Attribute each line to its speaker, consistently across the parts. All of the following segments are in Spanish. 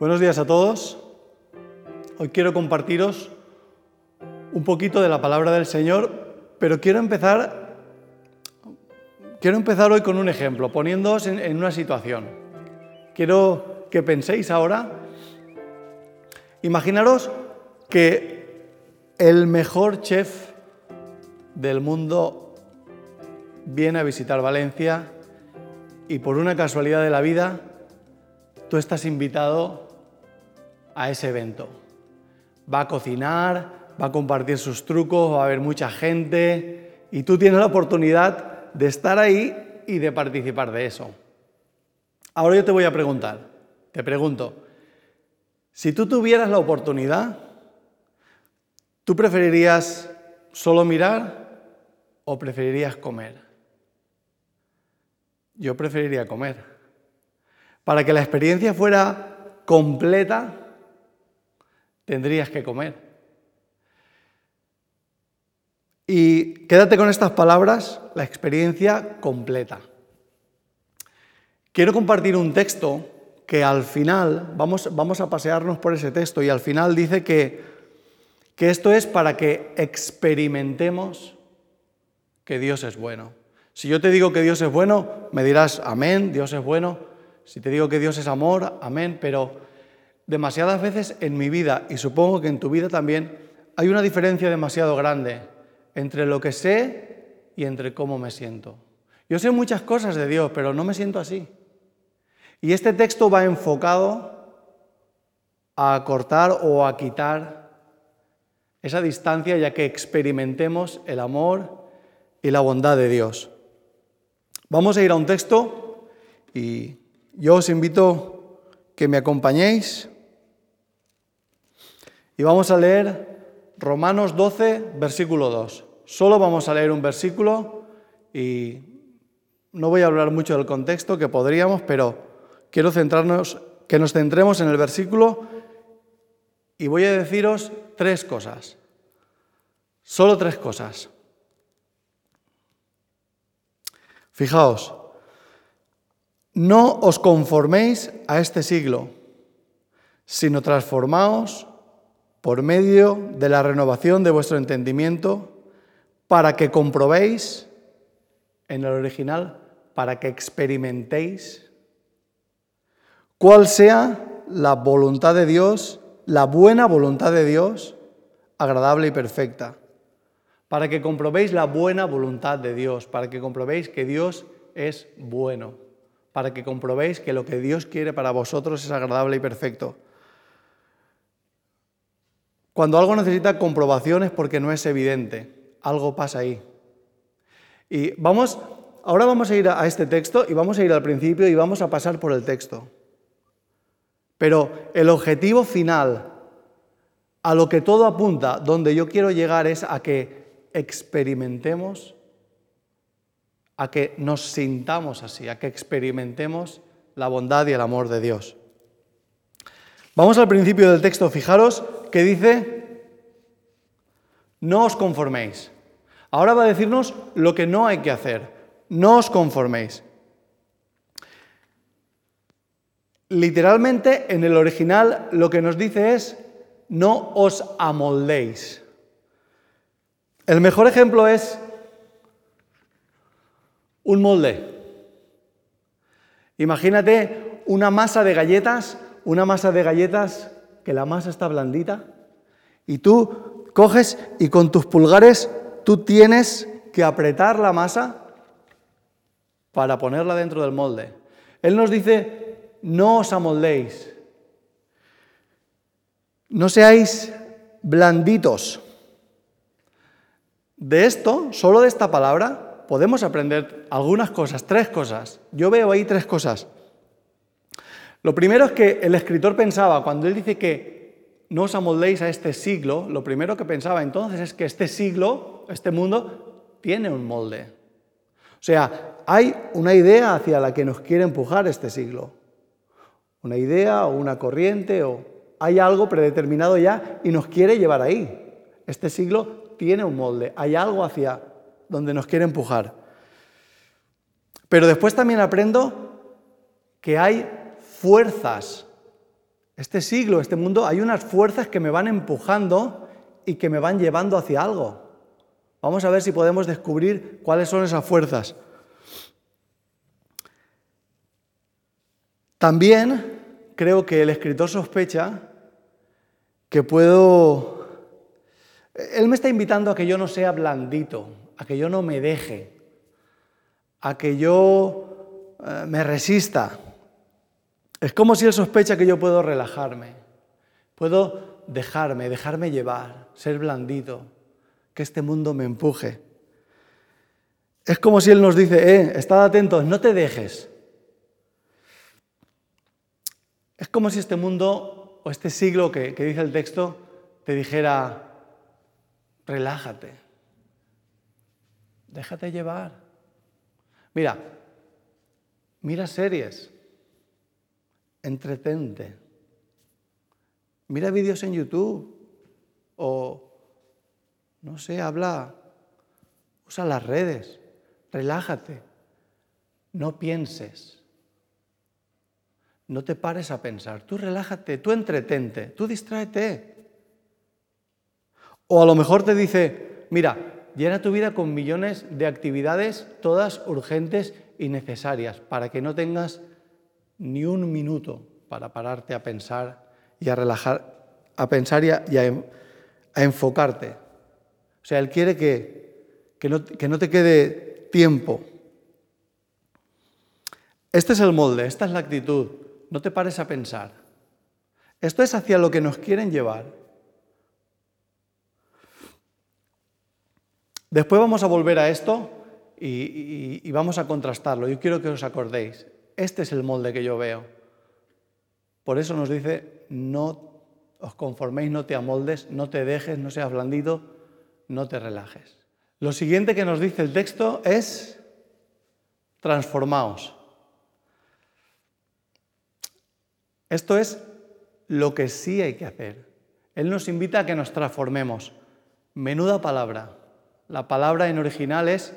Speaker 1: Buenos días a todos. Hoy quiero compartiros un poquito de la palabra del Señor, pero quiero empezar, quiero empezar hoy con un ejemplo, poniéndoos en, en una situación. Quiero que penséis ahora, imaginaros que el mejor chef del mundo viene a visitar Valencia y por una casualidad de la vida tú estás invitado a ese evento. Va a cocinar, va a compartir sus trucos, va a haber mucha gente y tú tienes la oportunidad de estar ahí y de participar de eso. Ahora yo te voy a preguntar, te pregunto, si tú tuvieras la oportunidad, ¿tú preferirías solo mirar o preferirías comer? Yo preferiría comer. Para que la experiencia fuera completa, tendrías que comer. Y quédate con estas palabras, la experiencia completa. Quiero compartir un texto que al final, vamos, vamos a pasearnos por ese texto, y al final dice que, que esto es para que experimentemos que Dios es bueno. Si yo te digo que Dios es bueno, me dirás, amén, Dios es bueno. Si te digo que Dios es amor, amén, pero demasiadas veces en mi vida, y supongo que en tu vida también, hay una diferencia demasiado grande entre lo que sé y entre cómo me siento. Yo sé muchas cosas de Dios, pero no me siento así. Y este texto va enfocado a cortar o a quitar esa distancia ya que experimentemos el amor y la bondad de Dios. Vamos a ir a un texto y yo os invito que me acompañéis y vamos a leer Romanos 12, versículo 2. Solo vamos a leer un versículo y no voy a hablar mucho del contexto, que podríamos, pero quiero centrarnos, que nos centremos en el versículo y voy a deciros tres cosas. Solo tres cosas. Fijaos, no os conforméis a este siglo, sino transformaos por medio de la renovación de vuestro entendimiento para que comprobéis, en el original, para que experimentéis cuál sea la voluntad de Dios, la buena voluntad de Dios, agradable y perfecta. Para que comprobéis la buena voluntad de Dios, para que comprobéis que Dios es bueno para que comprobéis que lo que Dios quiere para vosotros es agradable y perfecto. Cuando algo necesita comprobación es porque no es evidente, algo pasa ahí. Y vamos, ahora vamos a ir a este texto y vamos a ir al principio y vamos a pasar por el texto. Pero el objetivo final, a lo que todo apunta, donde yo quiero llegar es a que experimentemos a que nos sintamos así, a que experimentemos la bondad y el amor de Dios. Vamos al principio del texto, fijaros que dice, no os conforméis. Ahora va a decirnos lo que no hay que hacer, no os conforméis. Literalmente en el original lo que nos dice es, no os amoldéis. El mejor ejemplo es un molde. Imagínate una masa de galletas, una masa de galletas que la masa está blandita y tú coges y con tus pulgares tú tienes que apretar la masa para ponerla dentro del molde. Él nos dice, no os amoldéis, no seáis blanditos. De esto, solo de esta palabra, podemos aprender algunas cosas, tres cosas. Yo veo ahí tres cosas. Lo primero es que el escritor pensaba, cuando él dice que no os amoldéis a este siglo, lo primero que pensaba entonces es que este siglo, este mundo, tiene un molde. O sea, hay una idea hacia la que nos quiere empujar este siglo. Una idea o una corriente o hay algo predeterminado ya y nos quiere llevar ahí. Este siglo tiene un molde, hay algo hacia donde nos quiere empujar. Pero después también aprendo que hay fuerzas Este siglo, este mundo, hay unas fuerzas que me van empujando y que me van llevando hacia algo. Vamos a ver si podemos descubrir cuáles son esas fuerzas. También creo que el escritor sospecha que puedo... Él me está invitando a que yo no sea blandito, a que yo no me deje, a que yo eh, me resista. Es como si él sospecha que yo puedo relajarme, puedo dejarme, dejarme llevar, ser blandito, que este mundo me empuje. Es como si él nos dice, eh, estad atentos, no te dejes. Es como si este mundo o este siglo que, que dice el texto te dijera, relájate, déjate llevar. Mira, mira series, entretente, mira vídeos en YouTube o, no sé, habla, usa las redes, relájate, no pienses. No te pares a pensar, tú relájate, tú entretente, tú distráete. O a lo mejor te dice, mira, llena tu vida con millones de actividades, todas urgentes y necesarias, para que no tengas ni un minuto para pararte a pensar y a relajar, a pensar y a, enfocarte. O sea, Él quiere que, que, no, te quede tiempo. Este es el molde, esta es la actitud no te pares a pensar. Esto es hacia lo que nos quieren llevar. Después vamos a volver a esto y, vamos a contrastarlo. Yo quiero que os acordéis. Este es el molde que yo veo. Por eso nos dice, no os conforméis, no te amoldes, no te dejes, no seas blandito, no te relajes. Lo siguiente que nos dice el texto es, transformaos. Esto es lo que sí hay que hacer. Él nos invita a que nos transformemos. Menuda palabra. La palabra en original es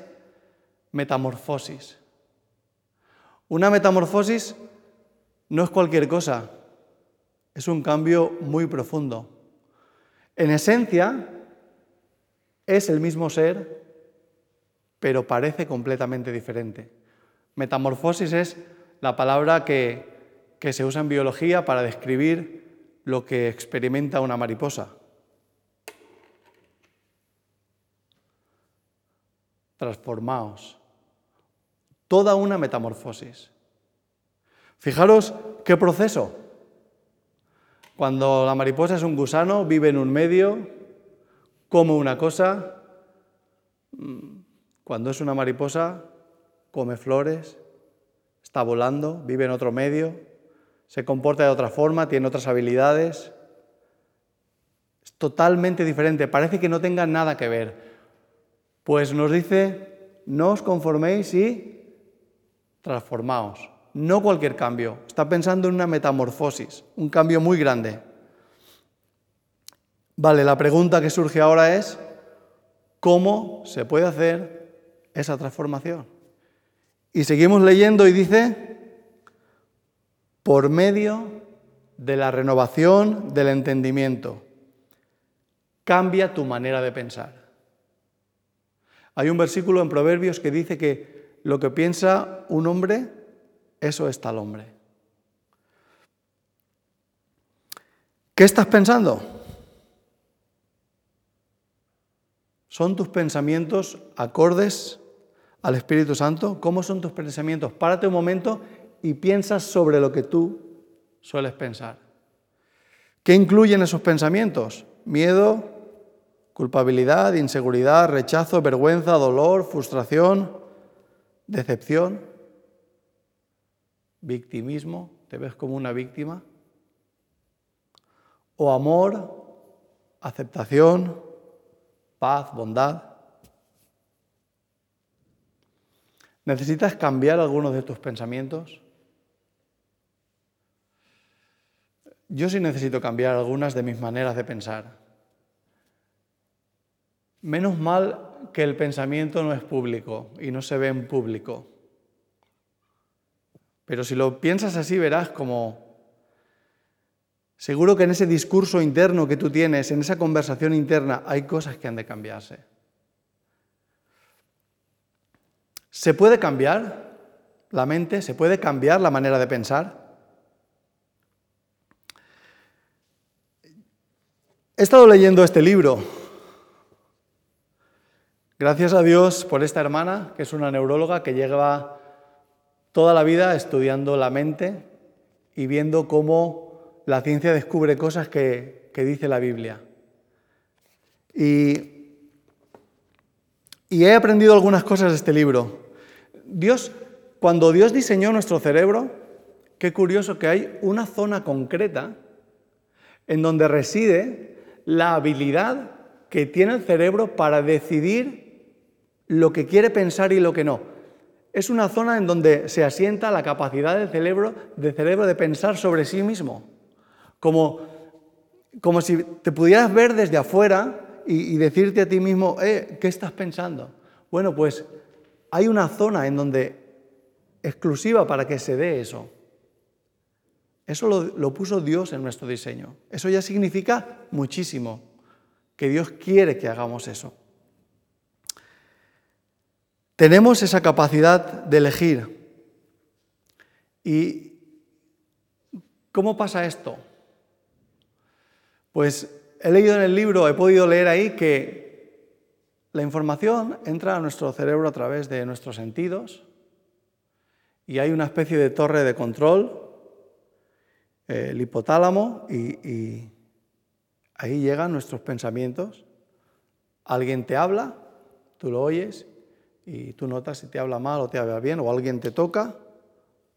Speaker 1: metamorfosis. Una metamorfosis no es cualquier cosa, es un cambio muy profundo. En esencia, es el mismo ser, pero parece completamente diferente. Metamorfosis es la palabra que que se usa en biología para describir lo que experimenta una mariposa. Transformaos. Toda una metamorfosis. Fijaros qué proceso. Cuando la mariposa es un gusano, vive en un medio, come una cosa. Cuando es una mariposa, come flores, está volando, vive en otro medio, se comporta de otra forma, tiene otras habilidades. Es totalmente diferente, parece que no tenga nada que ver. Pues nos dice, no os conforméis y transformaos. No cualquier cambio, está pensando en una metamorfosis, un cambio muy grande. Vale, la pregunta que surge ahora es, ¿cómo se puede hacer esa transformación? Y seguimos leyendo y dice, por medio de la renovación del entendimiento. Cambia tu manera de pensar. Hay un versículo en Proverbios que dice que lo que piensa un hombre, eso es tal hombre. ¿Qué estás pensando? ¿Son tus pensamientos acordes al Espíritu Santo? ¿Cómo son tus pensamientos? Párate un momento y piensas sobre lo que tú sueles pensar. ¿Qué incluyen esos pensamientos? Miedo, culpabilidad, inseguridad, rechazo, vergüenza, dolor, frustración, decepción, victimismo, te ves como una víctima, o amor, aceptación, paz, bondad. ¿Necesitas cambiar algunos de tus pensamientos? Yo sí necesito cambiar algunas de mis maneras de pensar. Menos mal que el pensamiento no es público y no se ve en público. Pero si lo piensas así verás como Seguro que en ese discurso interno que tú tienes, en esa conversación interna, hay cosas que han de cambiarse. ¿Se puede cambiar la mente? ¿Se puede cambiar la manera de pensar? He estado leyendo este libro. Gracias a Dios por esta hermana, que es una neuróloga que lleva toda la vida estudiando la mente y viendo cómo la ciencia descubre cosas que, dice la Biblia. Y, y he aprendido algunas cosas de este libro. Dios, cuando Dios diseñó nuestro cerebro, qué curioso que hay una zona concreta en donde reside la habilidad que tiene el cerebro para decidir lo que quiere pensar y lo que no. Es una zona en donde se asienta la capacidad del cerebro, cerebro de pensar sobre sí mismo. Como, como si te pudieras ver desde afuera y, y decirte a ti mismo, eh, ¿qué estás pensando? Bueno, pues hay una zona en donde exclusiva para que se dé eso. Eso lo, puso Dios en nuestro diseño. Eso ya significa muchísimo, que Dios quiere que hagamos eso. Tenemos esa capacidad de elegir. ¿Y cómo pasa esto? Pues he leído en el libro, he podido leer ahí que la información entra a nuestro cerebro a través de nuestros sentidos y hay una especie de torre de control el hipotálamo y, ahí llegan nuestros pensamientos. Alguien te habla, tú lo oyes y tú notas si te habla mal o te habla bien, o alguien te toca,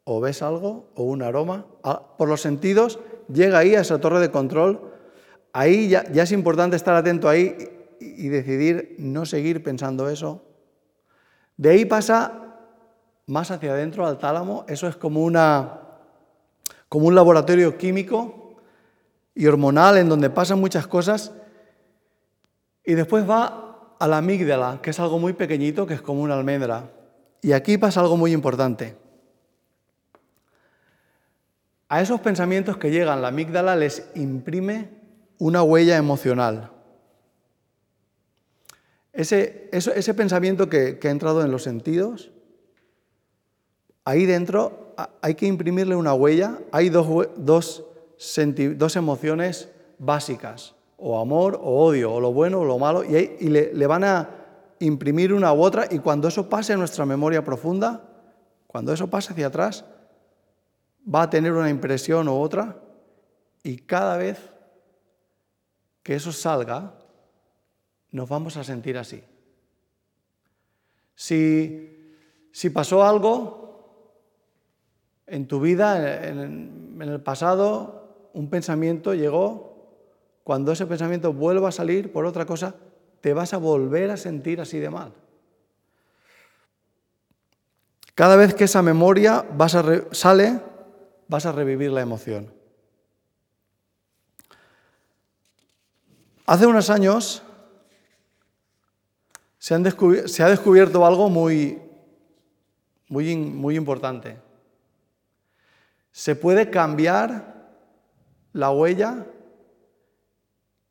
Speaker 1: o ves algo, o un aroma. Ah, por los sentidos llega ahí a esa torre de control. Ahí ya, es importante estar atento ahí y decidir no seguir pensando eso. De ahí pasa más hacia adentro al tálamo, eso es como una, como un laboratorio químico y hormonal en donde pasan muchas cosas. Y después va a la amígdala, que es algo muy pequeñito, que es como una almendra. Y aquí pasa algo muy importante. A esos pensamientos que llegan, la amígdala les imprime una huella emocional. Ese, pensamiento que, ha entrado en los sentidos, ahí dentro hay que imprimirle una huella. Hay dos emociones básicas, o amor o odio, o lo bueno o lo malo, y, le, van a imprimir una u otra, y cuando eso pase en nuestra memoria profunda, cuando eso pase hacia atrás, va a tener una impresión u otra, y cada vez que eso salga, nos vamos a sentir así. Si, si pasó algo en tu vida, en, el pasado, un pensamiento llegó, cuando ese pensamiento vuelva a salir por otra cosa, te vas a volver a sentir así de mal. Cada vez que esa memoria sale, vas a revivir la emoción. Hace unos años se, ha descubierto algo muy, muy, muy importante. Se puede cambiar la huella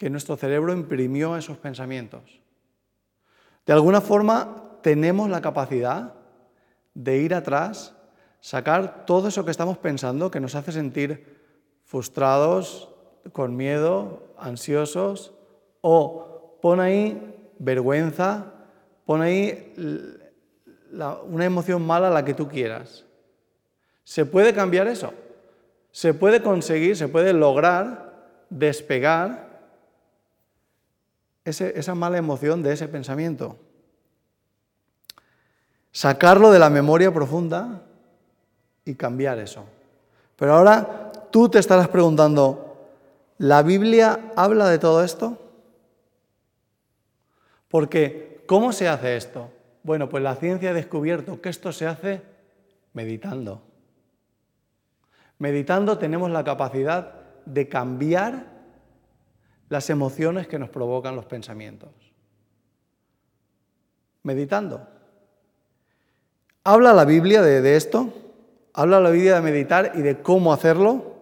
Speaker 1: que nuestro cerebro imprimió esos pensamientos. De alguna forma tenemos la capacidad de ir atrás, sacar todo eso que estamos pensando que nos hace sentir frustrados, con miedo, ansiosos, o pon ahí vergüenza, pon ahí una emoción mala, la que tú quieras. ¿Se puede cambiar eso? ¿Se puede conseguir, se puede lograr despegar esa mala emoción de ese pensamiento? Sacarlo de la memoria profunda y cambiar eso. Pero ahora tú te estarás preguntando, ¿la Biblia habla de todo esto? Porque, ¿cómo se hace esto? Bueno, pues la ciencia ha descubierto que esto se hace meditando. Meditando tenemos la capacidad de cambiar las emociones que nos provocan los pensamientos. Meditando. ¿Habla la Biblia de, esto? ¿Habla la Biblia de meditar y de cómo hacerlo?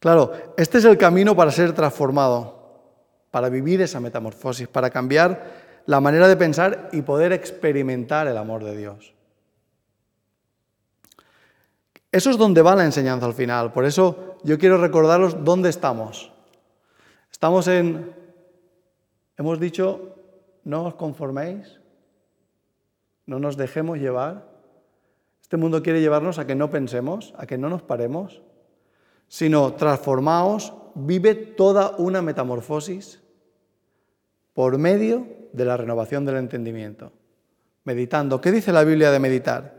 Speaker 1: Claro, este es el camino para ser transformado, para vivir esa metamorfosis, para cambiar la manera de pensar y poder experimentar el amor de Dios. Eso es donde va la enseñanza al final. Por eso yo quiero recordaros dónde estamos. Estamos en, hemos dicho, no os conforméis, no nos dejemos llevar. Este mundo quiere llevarnos a que no pensemos, a que no nos paremos, sino transformaos, vive toda una metamorfosis por medio de la renovación del entendimiento. Meditando. ¿Qué dice la Biblia de meditar?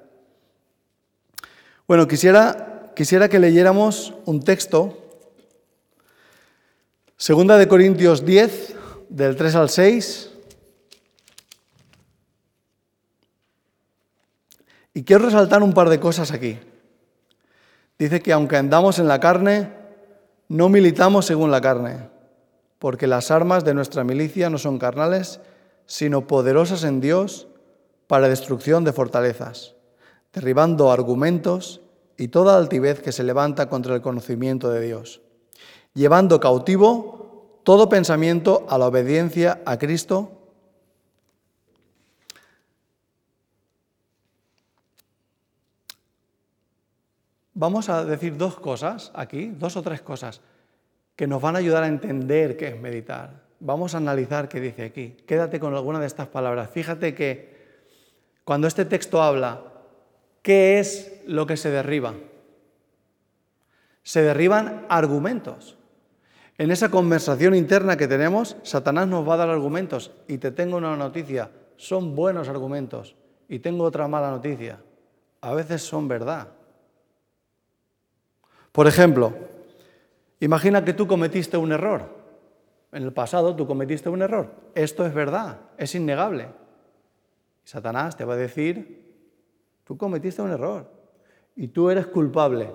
Speaker 1: Bueno, quisiera, quisiera que leyéramos un texto, Segunda de Corintios 10, del 3 al 6. Y quiero resaltar un par de cosas aquí. Dice que aunque andamos en la carne, no militamos según la carne, porque las armas de nuestra milicia no son carnales, sino poderosas en Dios para destrucción de fortalezas, derribando argumentos y toda altivez que se levanta contra el conocimiento de Dios, llevando cautivo todo pensamiento a la obediencia a Cristo. Vamos a decir dos cosas aquí, dos o tres cosas, que nos van a ayudar a entender qué es meditar. Vamos a analizar qué dice aquí. Quédate con alguna de estas palabras. Fíjate que cuando este texto habla, ¿qué es lo que se derriba? Se derriban argumentos. En esa conversación interna que tenemos, Satanás nos va a dar argumentos. Y te tengo una noticia, son buenos argumentos. Y tengo otra mala noticia, a veces son verdad. Por ejemplo, imagina que tú cometiste un error en el pasado tú cometiste un error. Esto es verdad, es innegable. Satanás te va a decir, tú cometiste un error y tú eres culpable.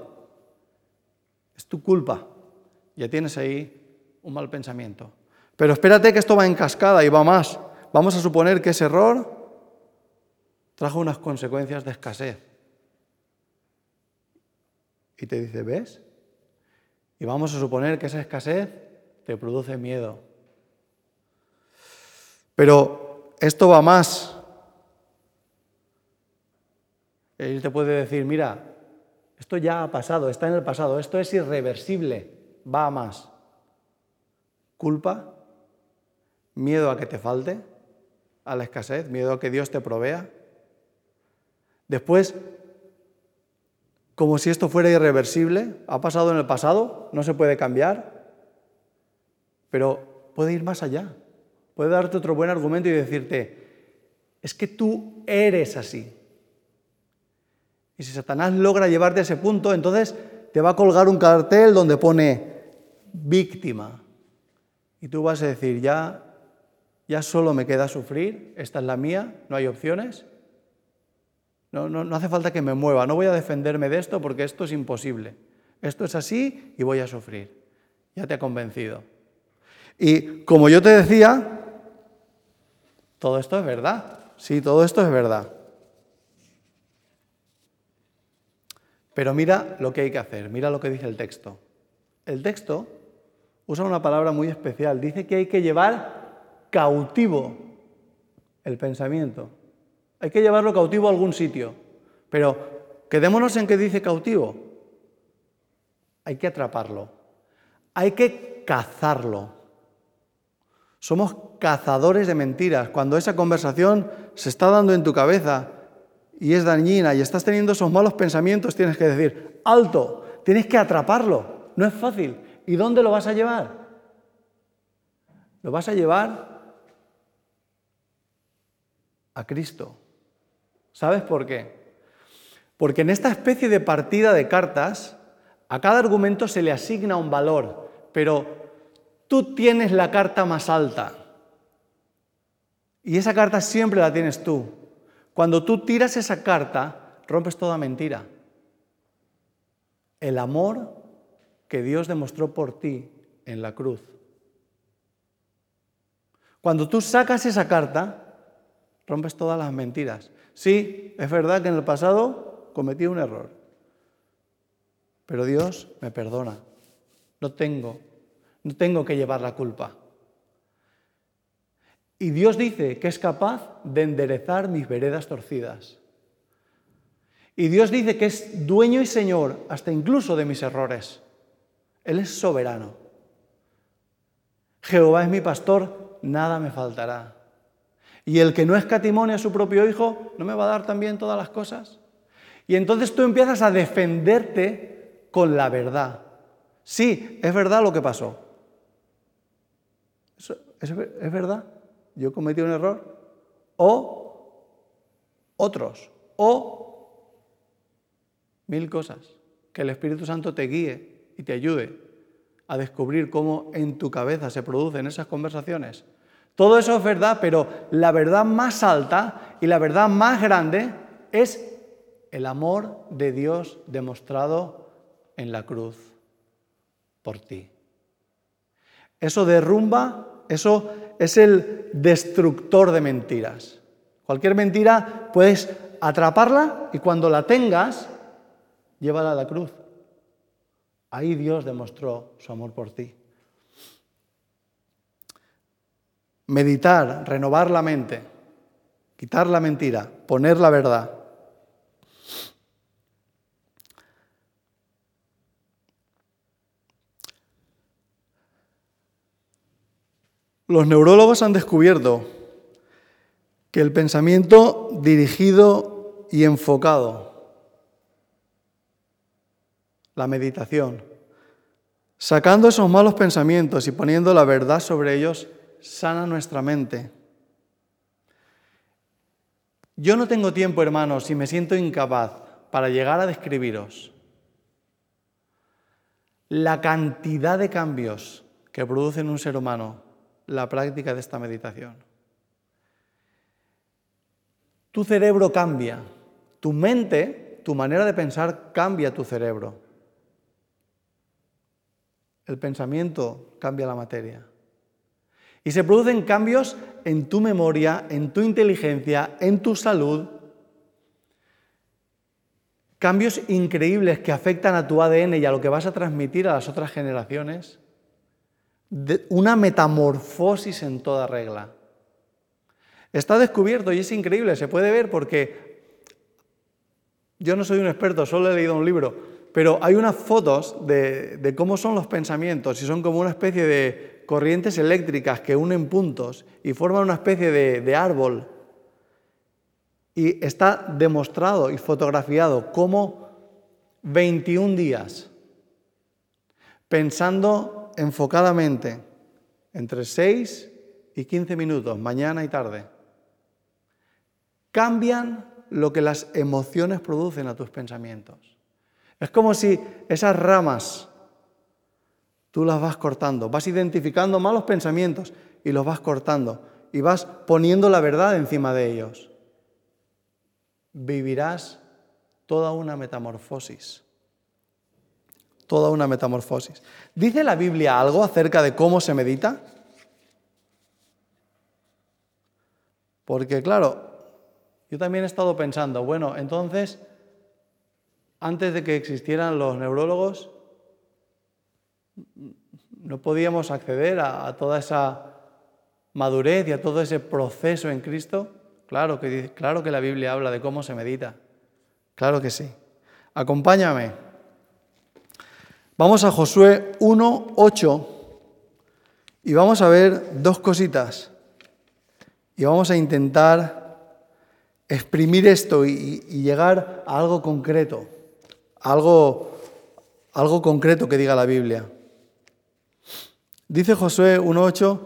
Speaker 1: Es tu culpa. Ya tienes ahí un mal pensamiento. Pero espérate que esto va en cascada y va más. Vamos a suponer que ese error trajo unas consecuencias de escasez. Y te dice, ¿ves? Y vamos a suponer que esa escasez te produce miedo. Pero esto va más. Él te puede decir, mira, esto ya ha pasado, está en el pasado, esto es irreversible, va a más. Culpa, miedo a que te falte, a la escasez, miedo a que Dios te provea. Después, como si esto fuera irreversible, ha pasado en el pasado, no se puede cambiar, pero puede ir más allá. Puede darte otro buen argumento y decirte, es que tú eres así. Y si Satanás logra llevarte a ese punto, entonces te va a colgar un cartel donde pone víctima. Y tú vas a decir, ya, ya solo me queda sufrir, esta es la mía, no hay opciones. No, no, no hace falta que me mueva, no voy a defenderme de esto porque esto es imposible. Esto es así y voy a sufrir. Ya te ha convencido. Y como yo te decía, todo esto es verdad. Sí, todo esto es verdad. Pero mira lo que hay que hacer, mira lo que dice el texto. El texto usa una palabra muy especial, dice que hay que llevar cautivo el pensamiento. Hay que llevarlo cautivo a algún sitio. Pero quedémonos en que dice cautivo. Hay que atraparlo. Hay que cazarlo. Somos cazadores de mentiras. Cuando esa conversación se está dando en tu cabeza y es dañina y estás teniendo esos malos pensamientos, tienes que decir, alto, tienes que atraparlo. No es fácil. ¿Y dónde lo vas a llevar? Lo vas a llevar a Cristo. ¿Sabes por qué? Porque en esta especie de partida de cartas, a cada argumento se le asigna un valor, pero tú tienes la carta más alta. Y esa carta siempre la tienes tú. Cuando tú tiras esa carta, rompes toda mentira. El amor que Dios demostró por ti en la cruz. Cuando tú sacas esa carta, rompes todas las mentiras. Sí, es verdad que en el pasado cometí un error, pero Dios me perdona, no tengo, no tengo que llevar la culpa. Y Dios dice que es capaz de enderezar mis veredas torcidas. Y Dios dice que es dueño y señor hasta incluso de mis errores. Él es soberano. Jehová es mi pastor, nada me faltará. Y el que no escatimone a su propio hijo, ¿no me va a dar también todas las cosas? Y entonces tú empiezas a defenderte con la verdad. Sí, es verdad lo que pasó. ¿Es, verdad? Yo cometí un error. O otros. O mil cosas. Que el Espíritu Santo te guíe y te ayude a descubrir cómo en tu cabeza se producen esas conversaciones. Todo eso es verdad, pero la verdad más alta y la verdad más grande es el amor de Dios demostrado en la cruz por ti. Eso derrumba, eso es el destructor de mentiras. Cualquier mentira puedes atraparla y cuando la tengas, llévala a la cruz. Ahí Dios demostró su amor por ti. Meditar, renovar la mente, quitar la mentira, poner la verdad. Los neurólogos han descubierto que el pensamiento dirigido y enfocado, la meditación, sacando esos malos pensamientos y poniendo la verdad sobre ellos, sana nuestra mente. Yo no tengo tiempo, hermanos, y me siento incapaz para llegar a describiros la cantidad de cambios que produce en un ser humano la práctica de esta meditación. Tu cerebro cambia, tu mente, tu manera de pensar cambia tu cerebro. El pensamiento cambia la materia. Y se producen cambios en tu memoria, en tu inteligencia, en tu salud. Cambios increíbles que afectan a tu ADN y a lo que vas a transmitir a las otras generaciones una metamorfosis en toda regla. Está descubierto y es increíble, se puede ver porque yo no soy un experto, solo he leído un libro, pero hay unas fotos de, cómo son los pensamientos y son como una especie de corrientes eléctricas que unen puntos y forman una especie de, árbol. Y está demostrado y fotografiado cómo 21 días pensando enfocadamente entre 6 y 15 minutos, mañana y tarde, cambian lo que las emociones producen a tus pensamientos. Es como si esas ramas tú las vas cortando, vas identificando malos pensamientos y los vas cortando y vas poniendo la verdad encima de ellos. Vivirás toda una metamorfosis toda una metamorfosis. ¿Dice la Biblia algo acerca de cómo se medita? Porque claro, yo también he estado pensando, bueno, entonces, antes de que existieran los neurólogos, no podíamos acceder a, toda esa madurez y a todo ese proceso en Cristo. Claro que, claro que la Biblia habla de cómo se medita. Claro que sí. Acompáñame. Vamos a Josué 1, 8 y vamos a ver dos cositas. Y vamos a intentar exprimir esto y, llegar a algo concreto, algo, algo concreto que diga la Biblia. Dice Josué 1.8,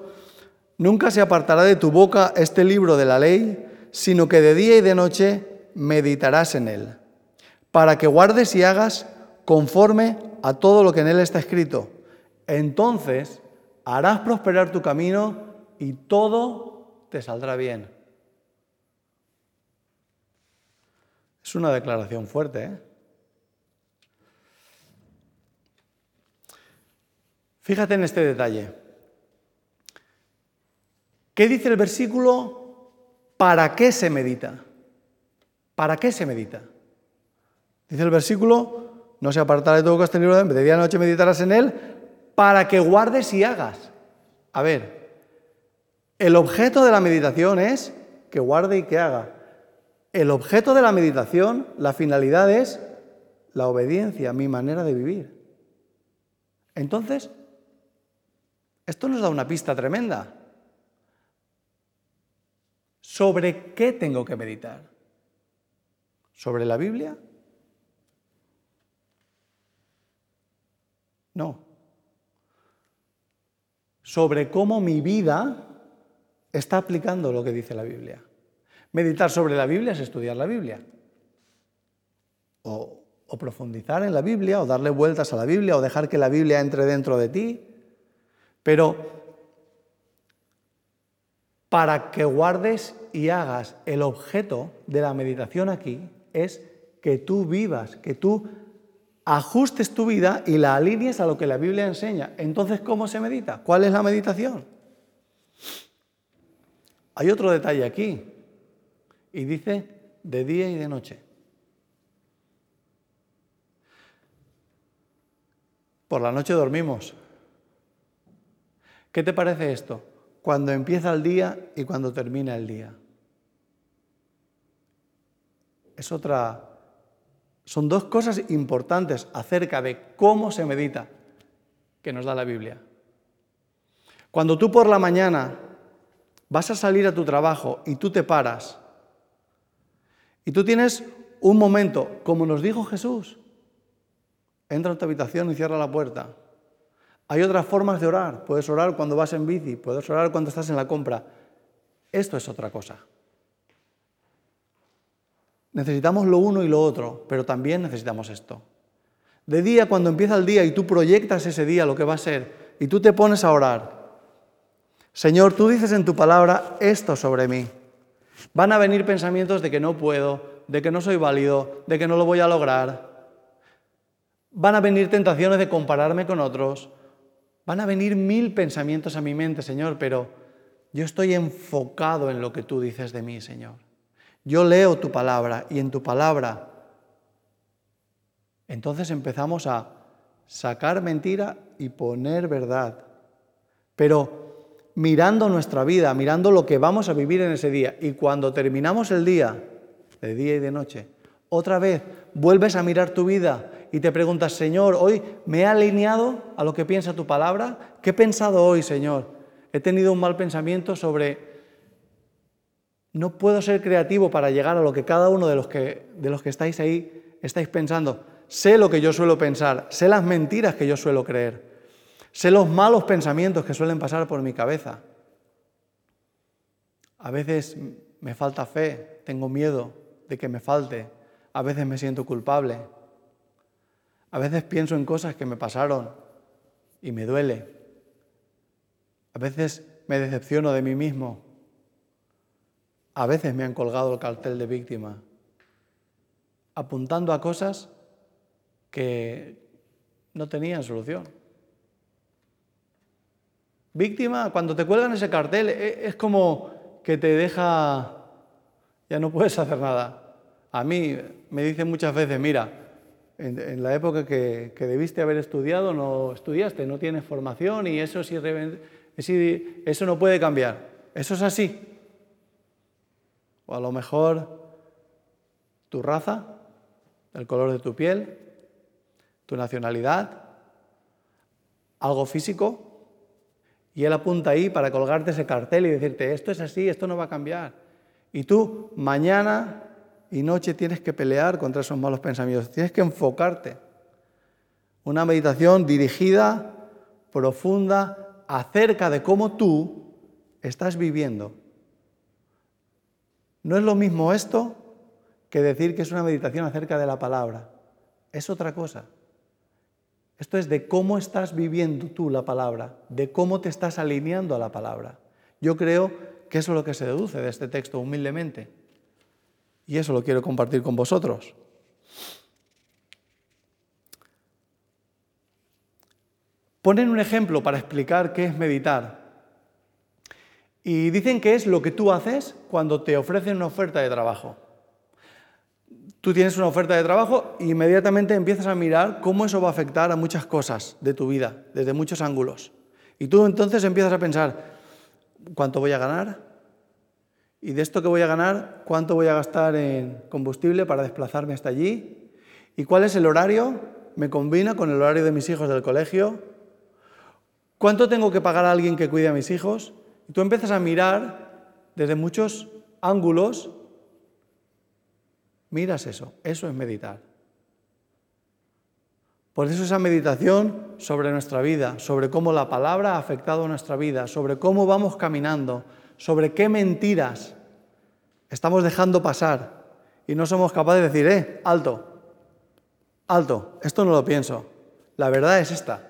Speaker 1: nunca se apartará de tu boca este libro de la ley, sino que de día y de noche meditarás en él, para que guardes y hagas conforme a todo lo que en él está escrito. Entonces harás prosperar tu camino y todo te saldrá bien. Es una declaración fuerte, ¿eh? Fíjate en este detalle. ¿Qué dice el versículo? ¿Para qué se medita? ¿Para qué se medita? Dice el versículo, no se apartará de todo este libro, de día y noche meditarás en él, para que guardes y hagas. A ver, el objeto de la meditación es que guarde y que haga. El objeto de la meditación, la finalidad es la obediencia, mi manera de vivir. Entonces, esto nos da una pista tremenda. ¿Sobre qué tengo que meditar? ¿Sobre la Biblia? No. Sobre cómo mi vida está aplicando lo que dice la Biblia. Meditar sobre la Biblia es estudiar la Biblia. O, o, profundizar en la Biblia, o darle vueltas a la Biblia, o dejar que la Biblia entre dentro de ti. Pero para que guardes y hagas el objeto de la meditación aquí es que tú vivas, que tú ajustes tu vida y la alinees a lo que la Biblia enseña. Entonces, ¿cómo se medita? ¿Cuál es la meditación? Hay otro detalle aquí, y dice de día y de noche. Por la noche dormimos, ¿Qué te parece esto? Cuando empieza el día y cuando termina el día. Es otra. Son dos cosas importantes acerca de cómo se medita que nos da la Biblia. Cuando tú por la mañana vas a salir a tu trabajo y tú te paras y tú tienes un momento, como nos dijo Jesús, entra en tu habitación y cierra la puerta hay otras formas de orar. Puedes orar cuando vas en bici, puedes orar cuando estás en la compra. Esto es otra cosa. Necesitamos lo uno y lo otro, pero también necesitamos esto. De día, cuando empieza el día y tú proyectas ese día lo que va a ser, y tú te pones a orar, Señor, tú dices en tu palabra esto sobre mí. Van a venir pensamientos de que no puedo, de que no soy válido, de que no lo voy a lograr. Van a venir tentaciones de compararme con otros, Van a venir mil pensamientos a mi mente, Señor, pero yo estoy enfocado en lo que tú dices de mí, Señor. Yo leo tu palabra y en tu palabra entonces empezamos a sacar mentira y poner verdad. Pero mirando nuestra vida, mirando lo que vamos a vivir en ese día. Y cuando terminamos el día, de día y de noche, otra vez vuelves a mirar tu vida y te preguntas, Señor, hoy me he alineado a lo que piensa tu palabra. ¿Qué he pensado hoy, Señor? He tenido un mal pensamiento sobre... No puedo ser creativo para llegar a lo que cada uno de los que, de los que estáis ahí estáis pensando. Sé lo que yo suelo pensar, sé las mentiras que yo suelo creer, sé los malos pensamientos que suelen pasar por mi cabeza. A veces me falta fe, tengo miedo de que me falte, a veces me siento culpable, a veces pienso en cosas que me pasaron y me duele. A veces me decepciono de mí mismo. A veces me han colgado el cartel de víctima, apuntando a cosas que no tenían solución. Víctima, cuando te cuelgan ese cartel, e, es como que te deja, ya no puedes hacer nada. A mí me dicen muchas veces, mira, en, la época que, debiste haber estudiado, no estudiaste, no tienes formación y eso, eso no puede cambiar. Eso es así. O a lo mejor tu raza, el color de tu piel, tu nacionalidad, algo físico, y él apunta ahí para colgarte ese cartel y decirte, esto es así, esto no va a cambiar. Y tú mañana y noche tienes que pelear contra esos malos pensamientos, tienes que enfocarte. Una meditación dirigida, profunda, acerca de cómo tú estás viviendo. No es lo mismo esto que decir que es una meditación acerca de la palabra. Es otra cosa. Esto es de cómo estás viviendo tú la palabra, de cómo te estás alineando a la palabra. Yo creo que eso es lo que se deduce de este texto humildemente. Y eso lo quiero compartir con vosotros. Ponen un ejemplo para explicar qué es meditar. Y dicen que es lo que tú haces cuando te ofrecen una oferta de trabajo. tú tienes una oferta de trabajo e inmediatamente empiezas a mirar cómo eso va a afectar a muchas cosas de tu vida, desde muchos ángulos. Y tú entonces empiezas a pensar, ¿cuánto voy a ganar? Y de esto que voy a ganar, ¿cuánto voy a gastar en combustible para desplazarme hasta allí? ¿Y cuál es el horario? ¿Me combina con el horario de mis hijos del colegio? ¿Cuánto tengo que pagar a alguien que cuide a mis hijos? Y tú empiezas a mirar desde muchos ángulos. Miras eso, eso es meditar. Por eso esa meditación sobre nuestra vida, sobre cómo la palabra ha afectado nuestra vida, sobre cómo vamos caminando, sobre qué mentiras estamos dejando pasar y no somos capaces de decir, eh, alto, alto, esto no lo pienso, la verdad es esta.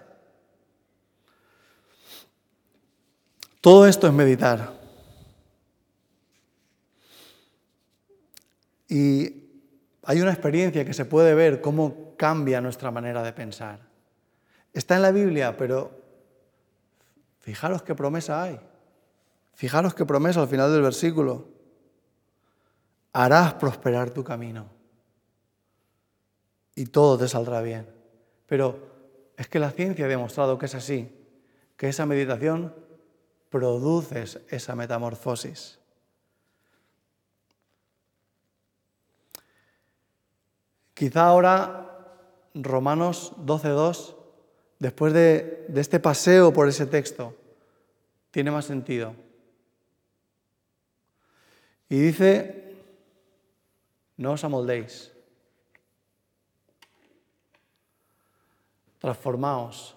Speaker 1: Todo esto es meditar. Y hay una experiencia que se puede ver cómo cambia nuestra manera de pensar. Está en la Biblia, pero fijaros qué promesa hay. Fijaros qué promesa al final del versículo. Harás prosperar tu camino y todo te saldrá bien. Pero es que la ciencia ha demostrado que es así, que esa meditación produce esa metamorfosis. Quizá ahora Romanos 12.2, después de, de este paseo por ese texto, tiene más sentido. Y dice, no os amoldéis, transformaos,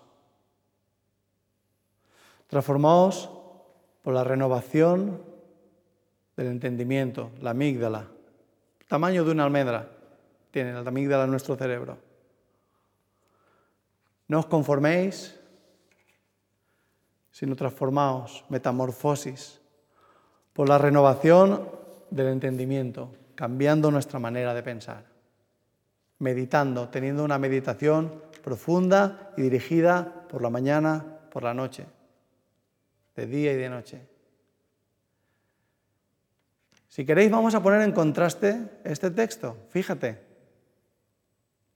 Speaker 1: transformaos por la renovación del entendimiento, la amígdala, tamaño de una almendra tiene la amígdala en nuestro cerebro. No os conforméis, sino transformaos, metamorfosis, por la renovación del entendimiento, cambiando nuestra manera de pensar, meditando, teniendo una meditación profunda y dirigida por la mañana, por la noche, de día y de noche. Si queréis, vamos a poner en contraste este texto. Fíjate,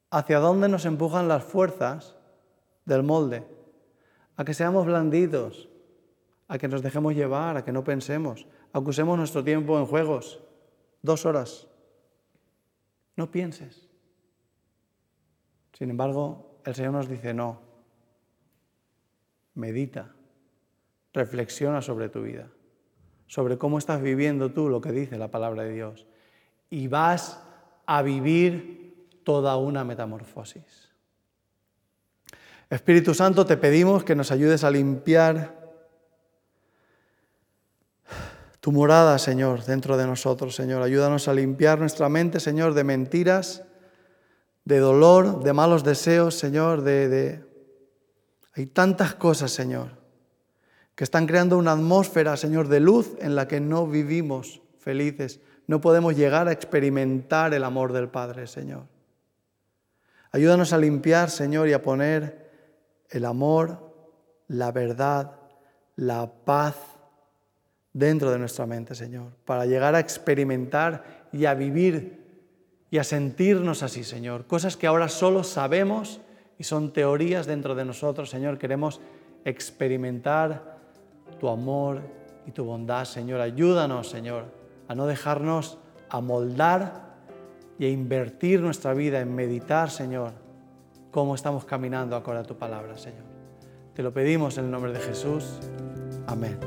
Speaker 1: hacia dónde nos empujan las fuerzas del molde, a que seamos blanditos, a que nos dejemos llevar, a que no pensemos, aunque usemos nuestro tiempo en juegos, dos horas. No pienses. Sin embargo, el Señor nos dice, no, medita, reflexiona sobre tu vida, sobre cómo estás viviendo tú lo que dice la palabra de Dios. Y vas a vivir toda una metamorfosis. Espíritu Santo, te pedimos que nos ayudes a limpiar tu morada, Señor, dentro de nosotros, Señor. Ayúdanos a limpiar nuestra mente, Señor, de mentiras, de dolor, de malos deseos, Señor, de, Hay tantas cosas, Señor, que están creando una atmósfera, Señor, de luz en la que no vivimos felices. No podemos llegar a experimentar el amor del Padre, Señor. Ayúdanos a limpiar, Señor, y a poner el amor, la verdad, la paz, dentro de nuestra mente, Señor, para llegar a experimentar y a vivir y a sentirnos así, Señor. Cosas que ahora solo sabemos y son teorías dentro de nosotros, Señor. Queremos experimentar tu amor y tu bondad, Señor. Ayúdanos, Señor, a no dejarnos amoldar y a invertir nuestra vida en meditar, Señor, cómo estamos caminando acorde a tu palabra, Señor. Te lo pedimos en el nombre de Jesús. Amén.